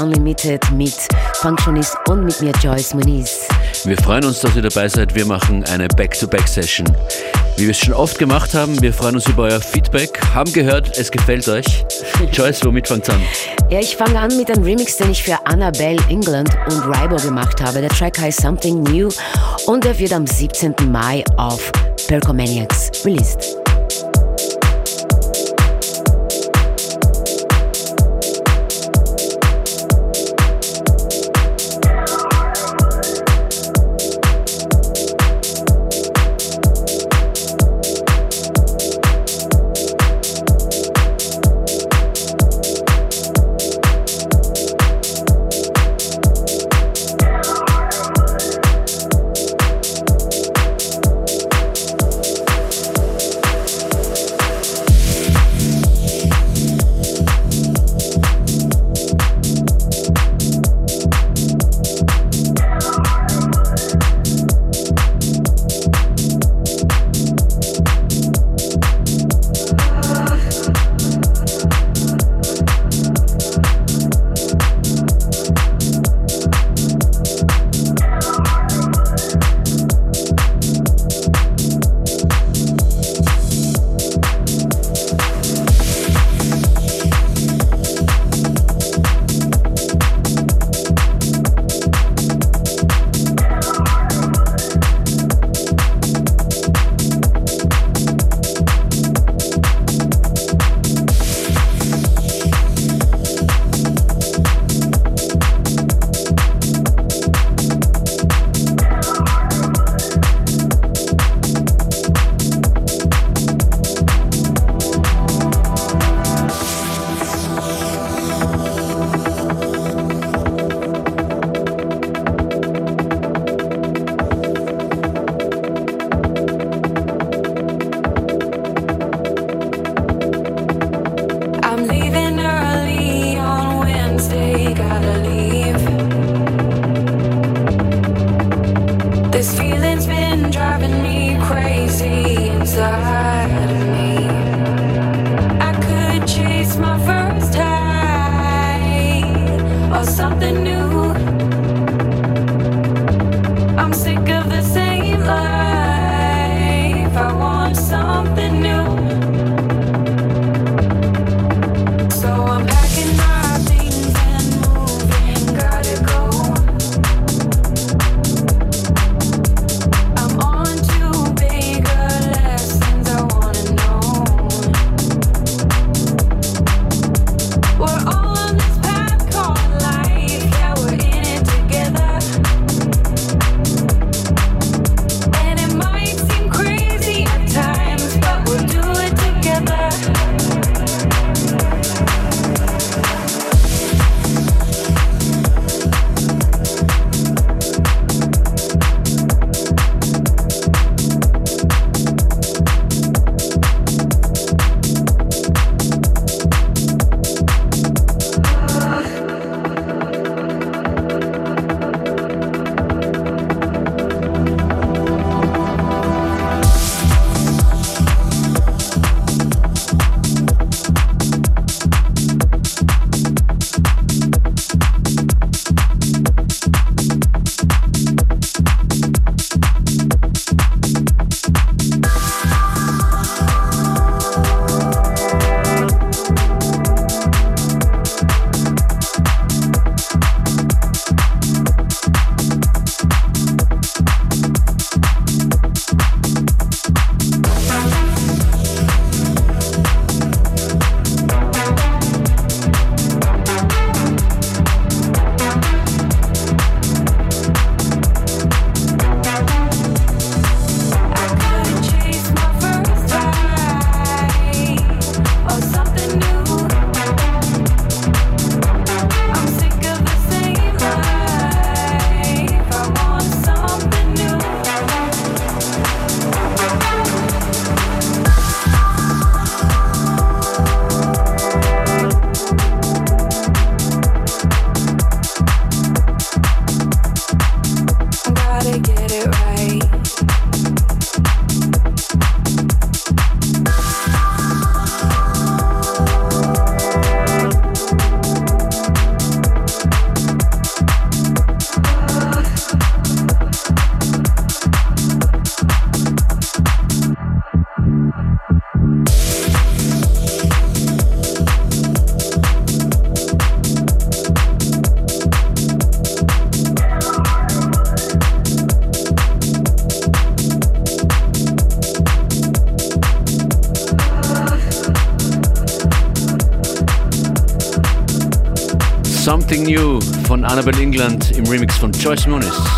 Unlimited mit Functionist und mit mir Joyce Muniz. Wir freuen uns, dass ihr dabei seid. Wir machen eine Back-to-Back-Session. Wie wir es schon oft gemacht haben, wir freuen uns über euer Feedback. Haben gehört, es gefällt euch. Joyce, womit fängt an? Ja, ich fange an mit einem Remix, den ich für Annabelle England und Rybo gemacht habe. Der Track heißt Something New und er wird am 17. Mai auf Percomaniacs released. Annabelle England im Remix von Joyce Muniz.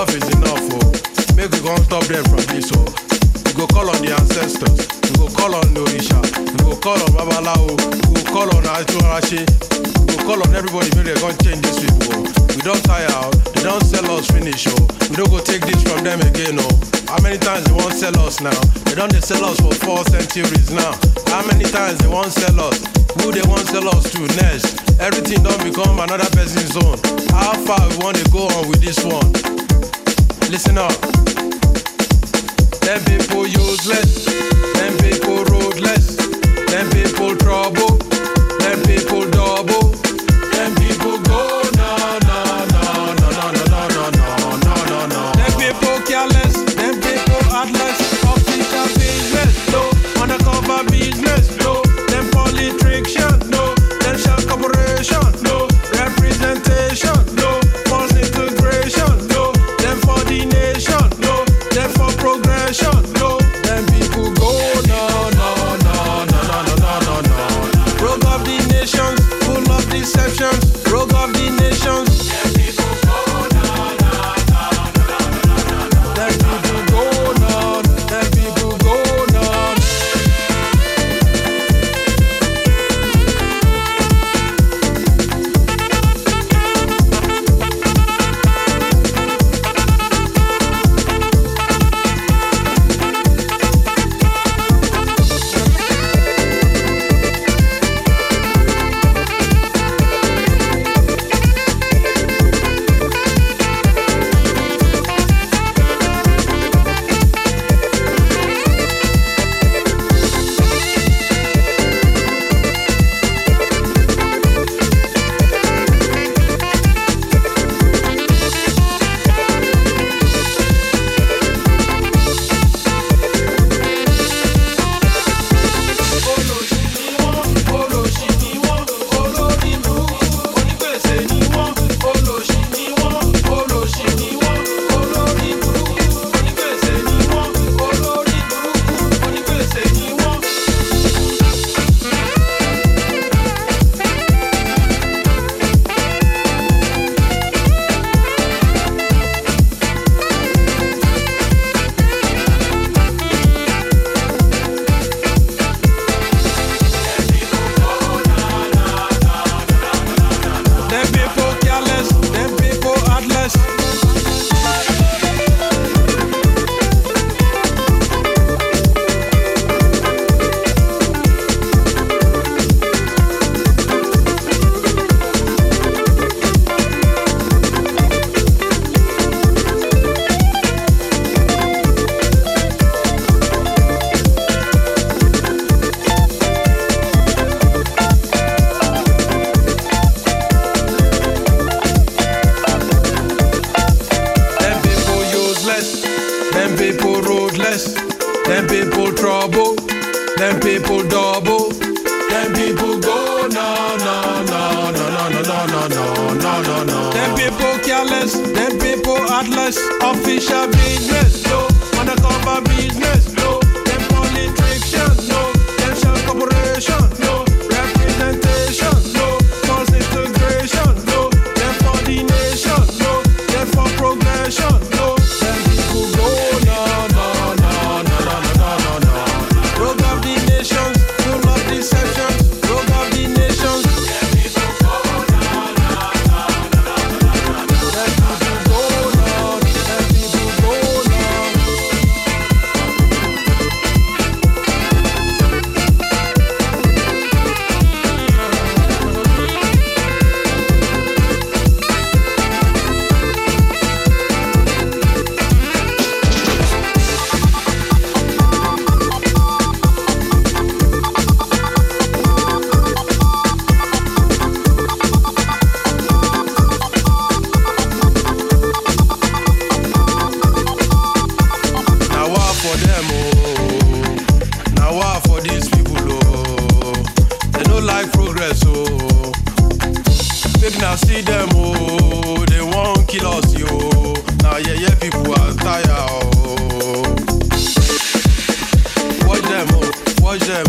enough is enough oh. Make we come stop them from this, oh. We go call on the ancestors. We go call on the orisha. We go call on babalawo. We go call on atunrase we go call on everybody make they come change this, people oh. We don tire out. They don sell us finish oh. We no go take this from them again oh. How many times they wan sell us now? They don dey sell us for four centuries now. How many times they wan sell us? Who they wan sell us to next? Everything don become another person's own. How far we wan dey go on with this one? Listen up. Them people useless, them people roadless, them people trouble, them people double, them people go see them, oh. They won't kill us, yo. Now yeah, yeah, people are tired, oh. Watch them, oh. Watch them,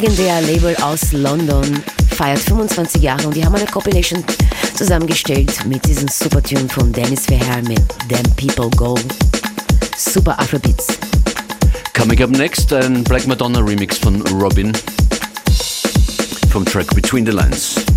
legendär Label aus London, feiert 25 Jahre und die haben eine Compilation zusammengestellt mit diesem super Tune von Dennis Verheer mit Them People Go. Super Afrobeats. Coming up next, ein Black Madonna Remix von Robin vom Track Between the Lines.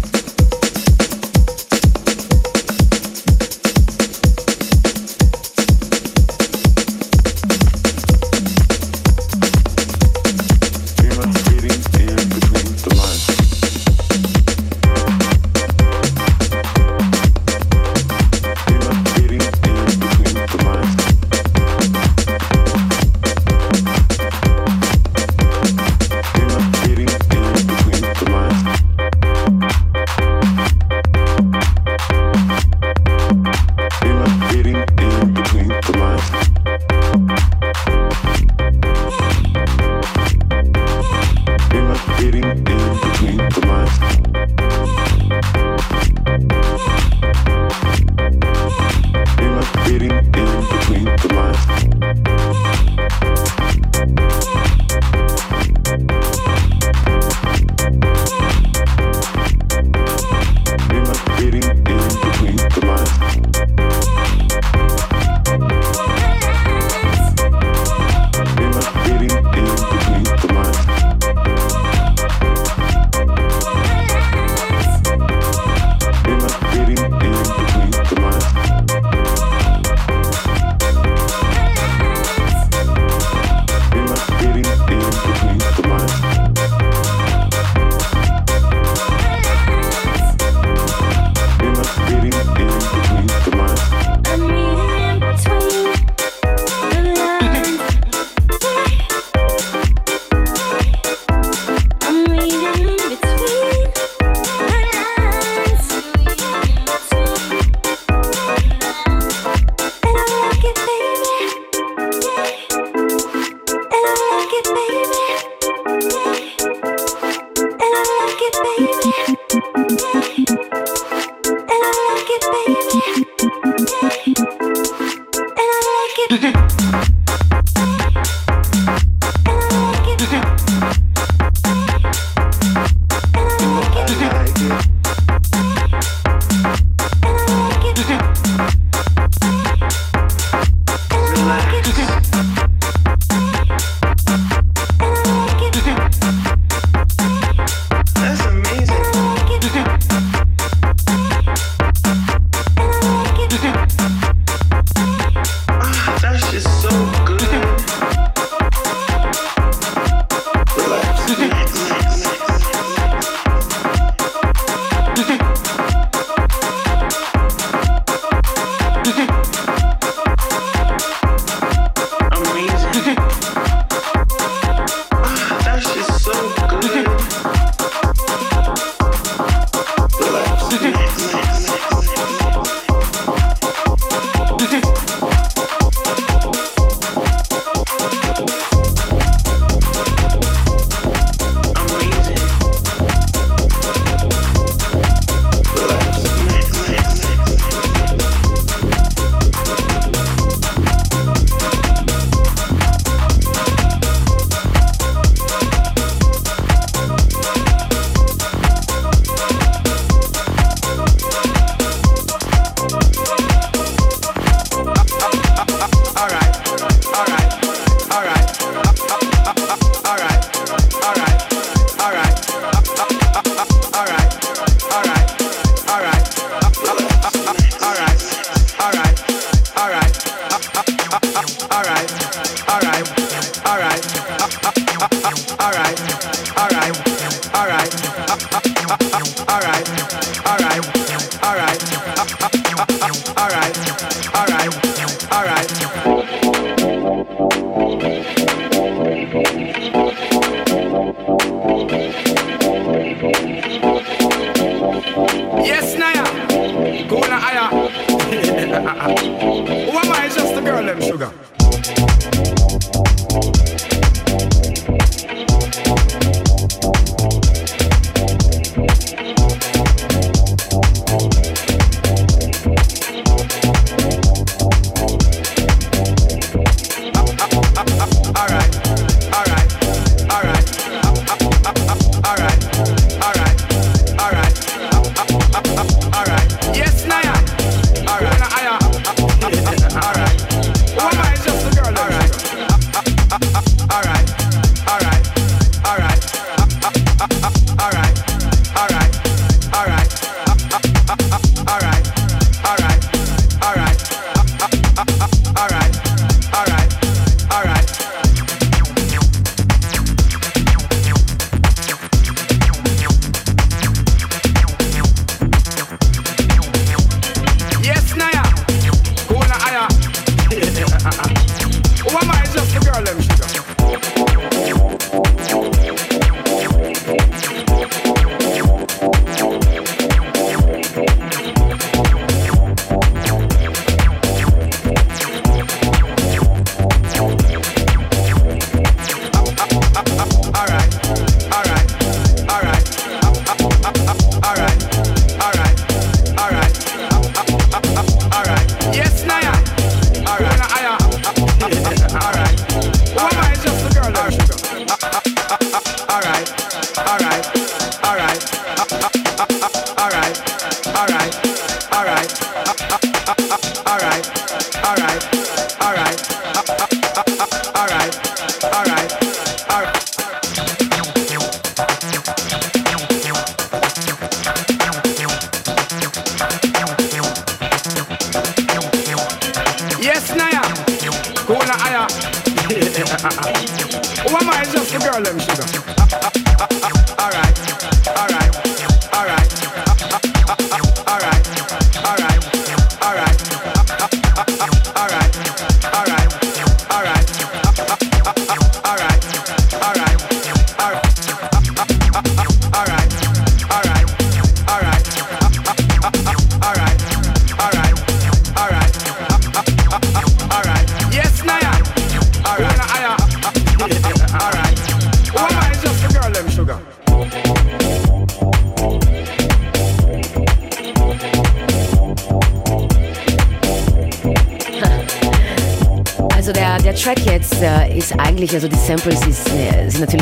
Yes, now.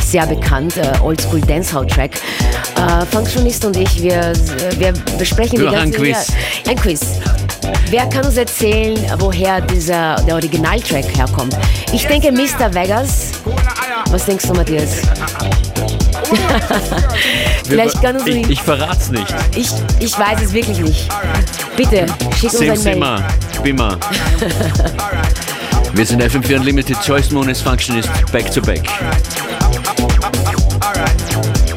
sehr bekannt, äh, Oldschool Dancehall Track. Äh, Functionist und ich, wir, wir besprechen Nur die ganze ein Quiz. Ein Quiz. Wer kann uns erzählen, woher dieser, der Originaltrack herkommt? Ich denke Mr. Vegas. Was denkst du, Matthias? Vielleicht kann uns ich, ich verrat's nicht. Ich, ich weiß es wirklich nicht. Bitte, schick uns Sim, ein Mail. Sima, Bima. Wir sind FM4 Unlimited Choice Moon Functionist Back to Back. Alright.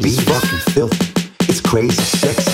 beat is fucking filthy. It's crazy sexy.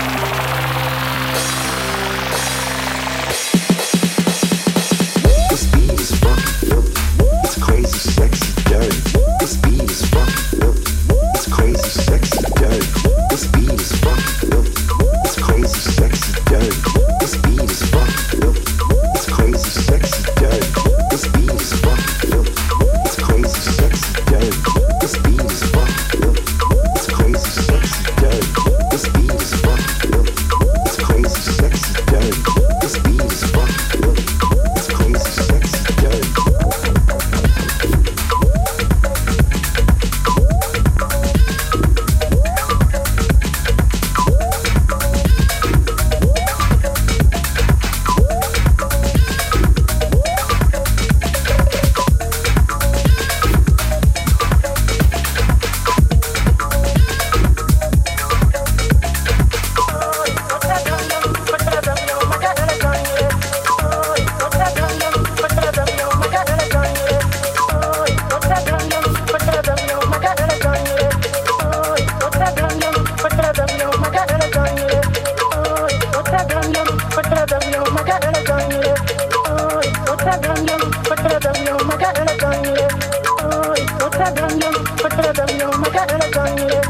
otra canción, otra canción, otra canción,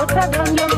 otra you?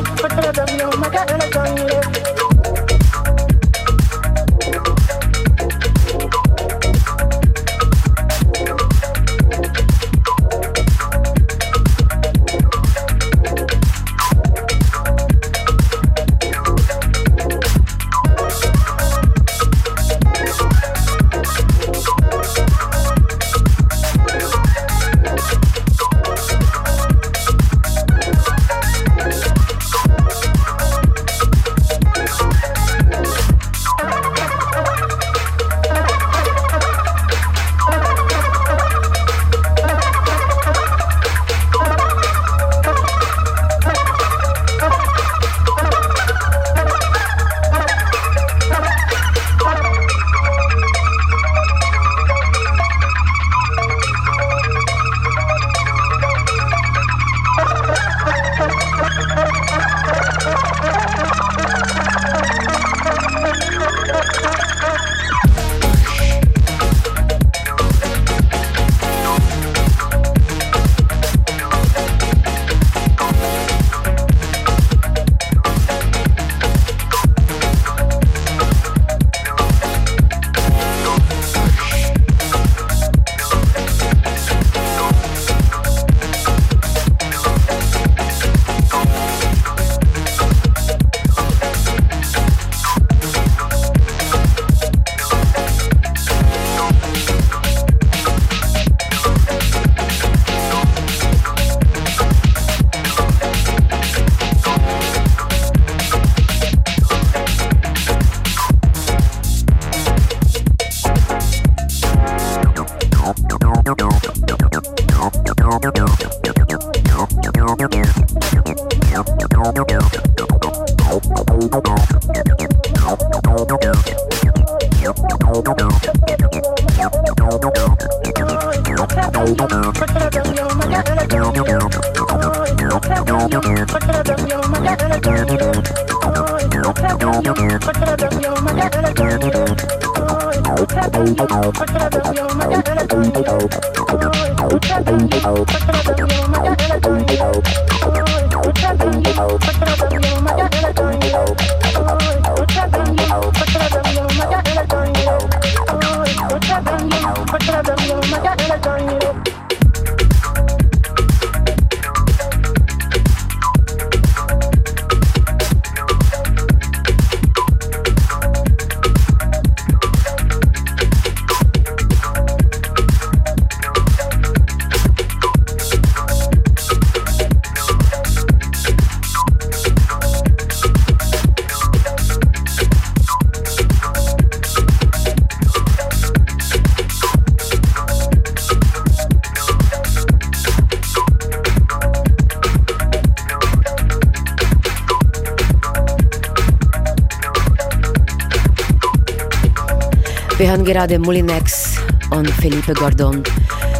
Wir hören gerade Mulinex und Felipe Gordon.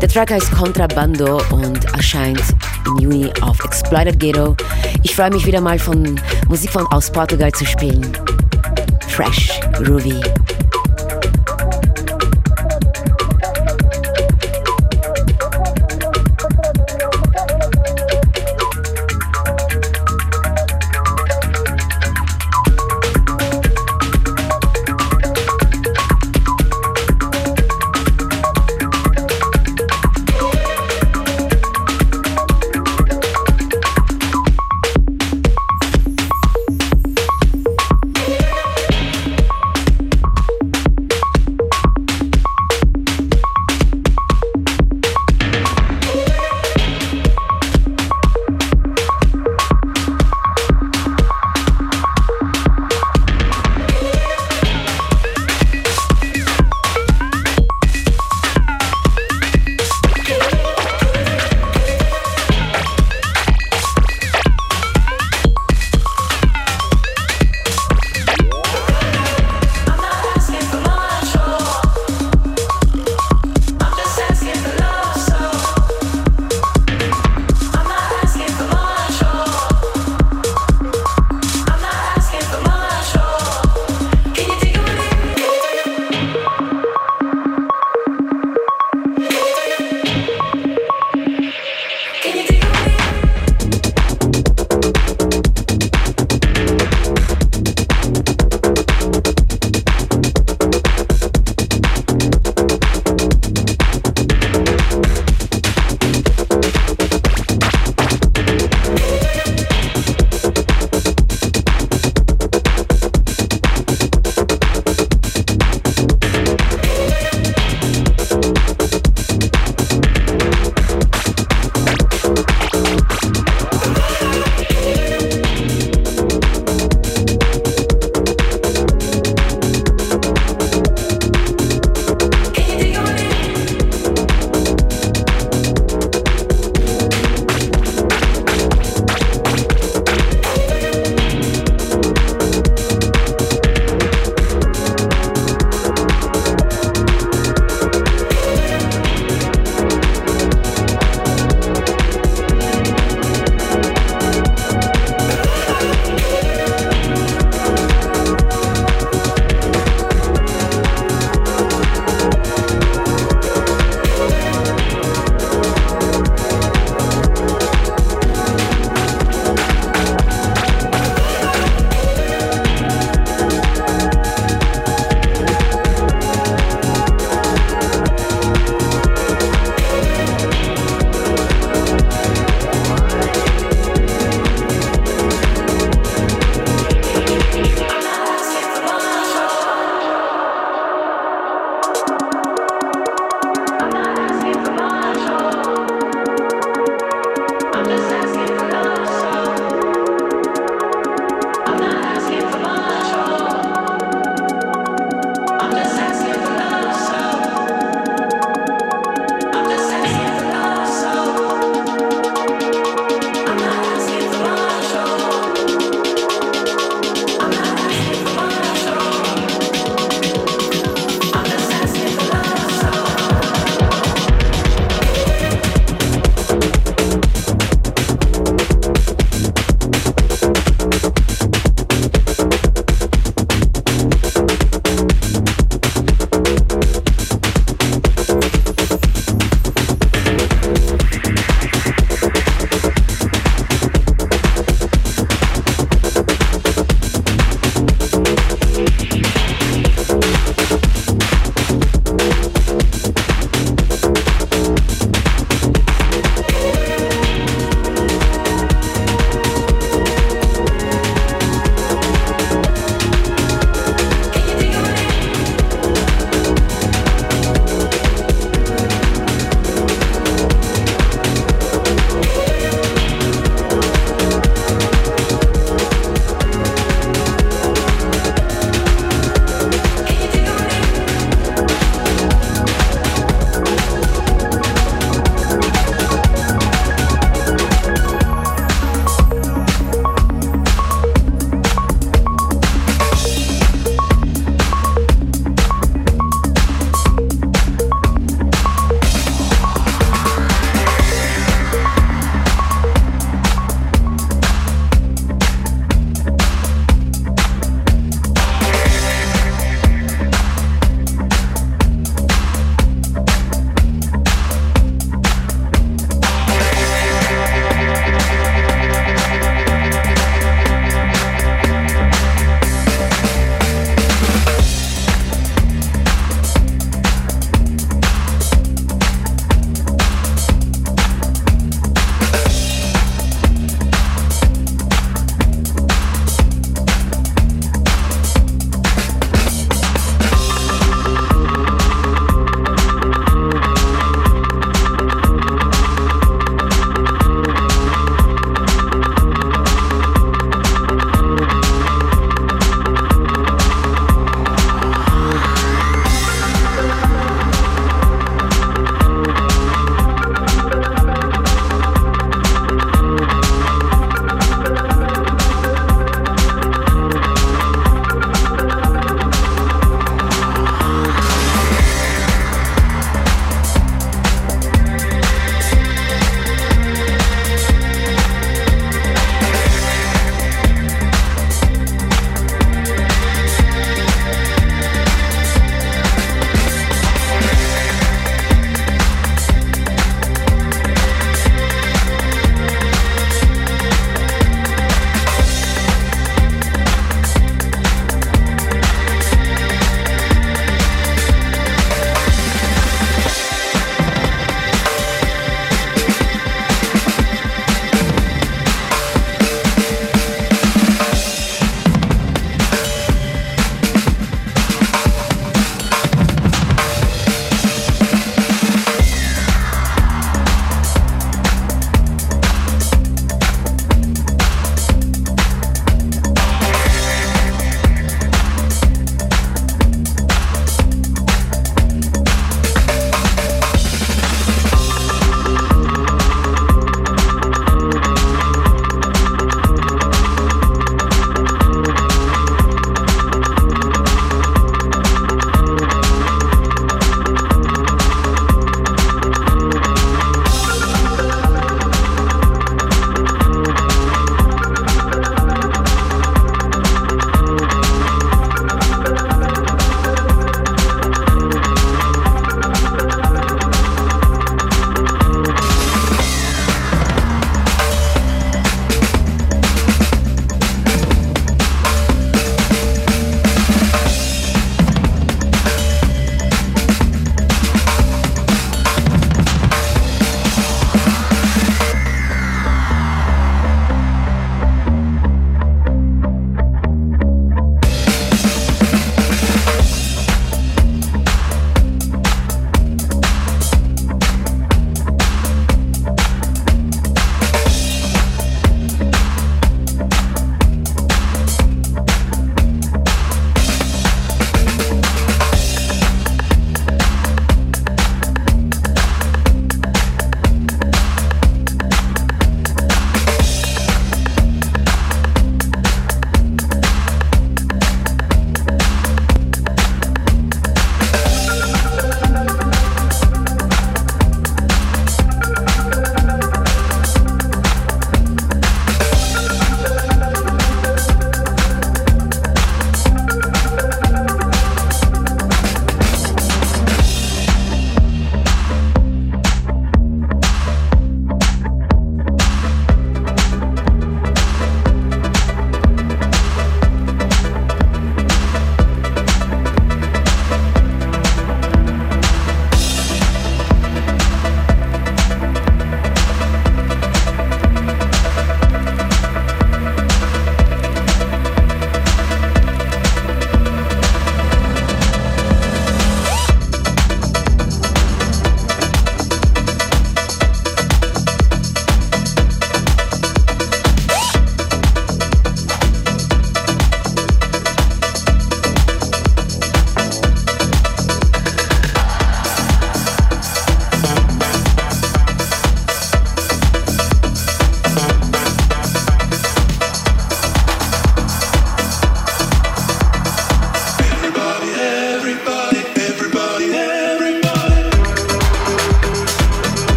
Der Track heißt Contrabando und erscheint im Juni auf Exploited Ghetto. Ich freue mich wieder mal von Musik von aus Portugal zu spielen. Fresh, groovy.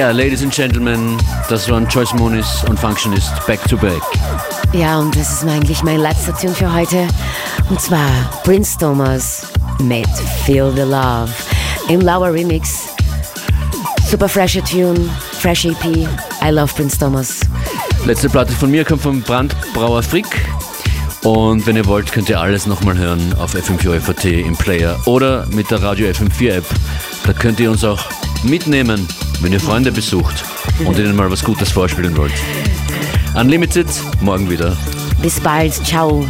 Yeah, ladies and gentlemen, das waren Joyce Moniz und Functionist Back to Back. Ja, und das ist eigentlich mein letzter Tune für heute. Und zwar Prince Thomas mit Feel the Love im Lauer Remix. Super fresher Tune, fresh EP. I love Prince Thomas. Letzte Platte von mir kommt vom Brandbrauer Frick. Und wenn ihr wollt, könnt ihr alles nochmal hören auf FM4FAT im Player oder mit der Radio FM4 App. Da könnt ihr uns auch mitnehmen, wenn ihr Freunde besucht und ihnen mal was Gutes vorspielen wollt. Unlimited, morgen wieder. Bis bald, ciao.